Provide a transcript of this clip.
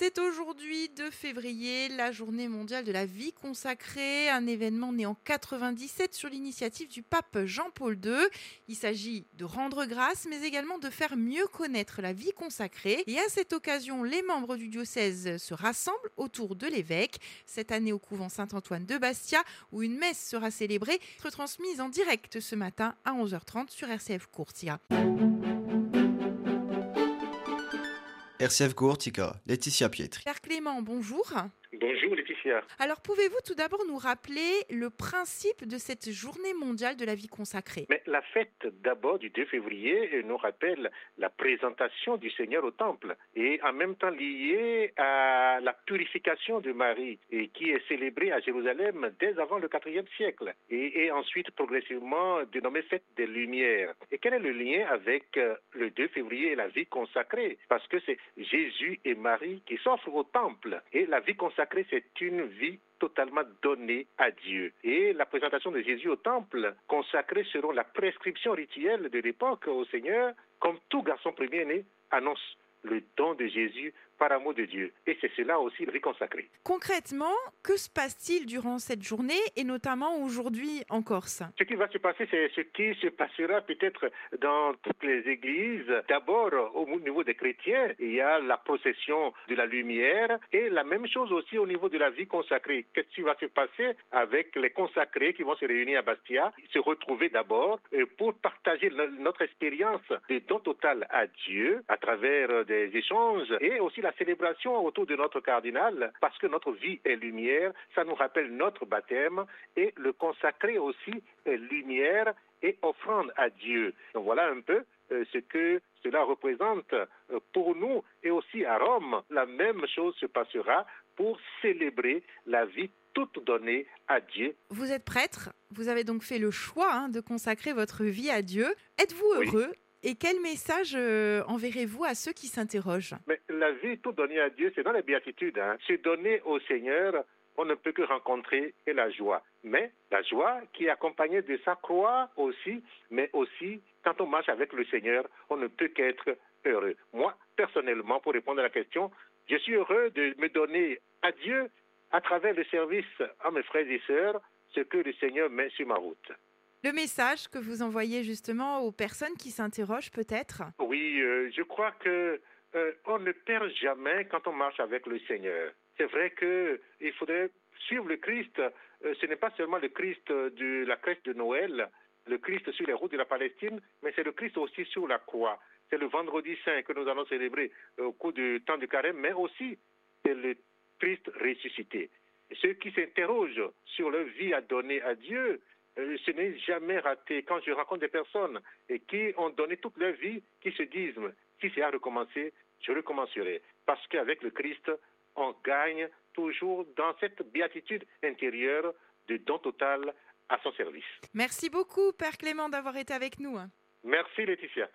C'est aujourd'hui 2 février, la journée mondiale de la vie consacrée, un événement né en 97 sur l'initiative du pape Jean-Paul II. Il s'agit de rendre grâce, mais également de faire mieux connaître la vie consacrée. Et à cette occasion, les membres du diocèse se rassemblent autour de l'évêque. Cette année au couvent Saint-Antoine de Bastia, où une messe sera célébrée, retransmise en direct ce matin à 11h30 sur RCF Courtia. RCF Courtica, Laetitia Pietri. Père Clément, bonjour. Bonjour Laetitia. Alors pouvez-vous tout d'abord nous rappeler le principe de cette journée mondiale de la vie consacrée? Mais la fête d'abord du 2 février nous rappelle la présentation du Seigneur au temple et en même temps liée à la purification de Marie et qui est célébrée à Jérusalem dès avant le 4e siècle et, et ensuite progressivement dénommée fête des Lumières. Et quel est le lien avec euh, le 2 février et la vie consacrée? Parce que c'est Jésus et Marie qui s'offrent au temple et la vie consacrée c'est une vie totalement donnée à Dieu. Et la présentation de Jésus au temple, consacrée selon la prescription rituelle de l'époque au Seigneur, comme tout garçon premier-né, annonce le don de Jésus par amour de Dieu. Et c'est cela aussi le consacré. Concrètement, que se passe-t-il durant cette journée et notamment aujourd'hui en Corse? Ce qui va se passer, c'est ce qui se passera peut-être dans toutes les églises. D'abord, au niveau des chrétiens, il y a la procession de la lumière et la même chose aussi au niveau de la vie consacrée. Qu'est-ce qui va se passer avec les consacrés qui vont se réunir à Bastia, se retrouver d'abord pour partager notre expérience de don total à Dieu à travers des échanges et aussi la la célébration autour de notre cardinal, parce que notre vie est lumière, ça nous rappelle notre baptême, et le consacrer aussi est lumière et offrande à Dieu. Donc voilà un peu euh, ce que cela représente euh, pour nous et aussi à Rome. La même chose se passera pour célébrer la vie toute donnée à Dieu. Vous êtes prêtre, vous avez donc fait le choix hein, de consacrer votre vie à Dieu. Êtes-vous heureux et quel message euh, enverrez-vous à ceux qui s'interrogent? Mais La vie tout donnée à Dieu, c'est dans la béatitude. Hein. Se donner au Seigneur, on ne peut que rencontrer la joie. Mais la joie qui est accompagnée de sa croix aussi, mais aussi quand on marche avec le Seigneur, on ne peut qu'être heureux. Moi, personnellement, pour répondre à la question, je suis heureux de me donner à Dieu à travers le service à mes frères et sœurs, ce que le Seigneur met sur ma route. Le message que vous envoyez justement aux personnes qui s'interrogent peut-être? Oui, euh, je crois que euh, on ne perd jamais quand on marche avec le Seigneur. C'est vrai qu'il faudrait suivre le Christ. Euh, ce n'est pas seulement le Christ de la crèche de Noël, le Christ sur les routes de la Palestine, mais c'est le Christ aussi sur la croix. C'est le vendredi saint que nous allons célébrer au cours du temps du carême, mais aussi c'est le Christ ressuscité. Ceux qui s'interrogent sur leur vie à donner à Dieu, euh, ce n'est jamais raté. Quand je rencontre des personnes et qui ont donné toute leur vie, qui se disent, si c'est à recommencer, je recommencerai. Parce qu'avec le Christ, on gagne toujours dans cette béatitude intérieure de don total à son service. Merci beaucoup, Père Clément, d'avoir été avec nous. Merci, Laetitia.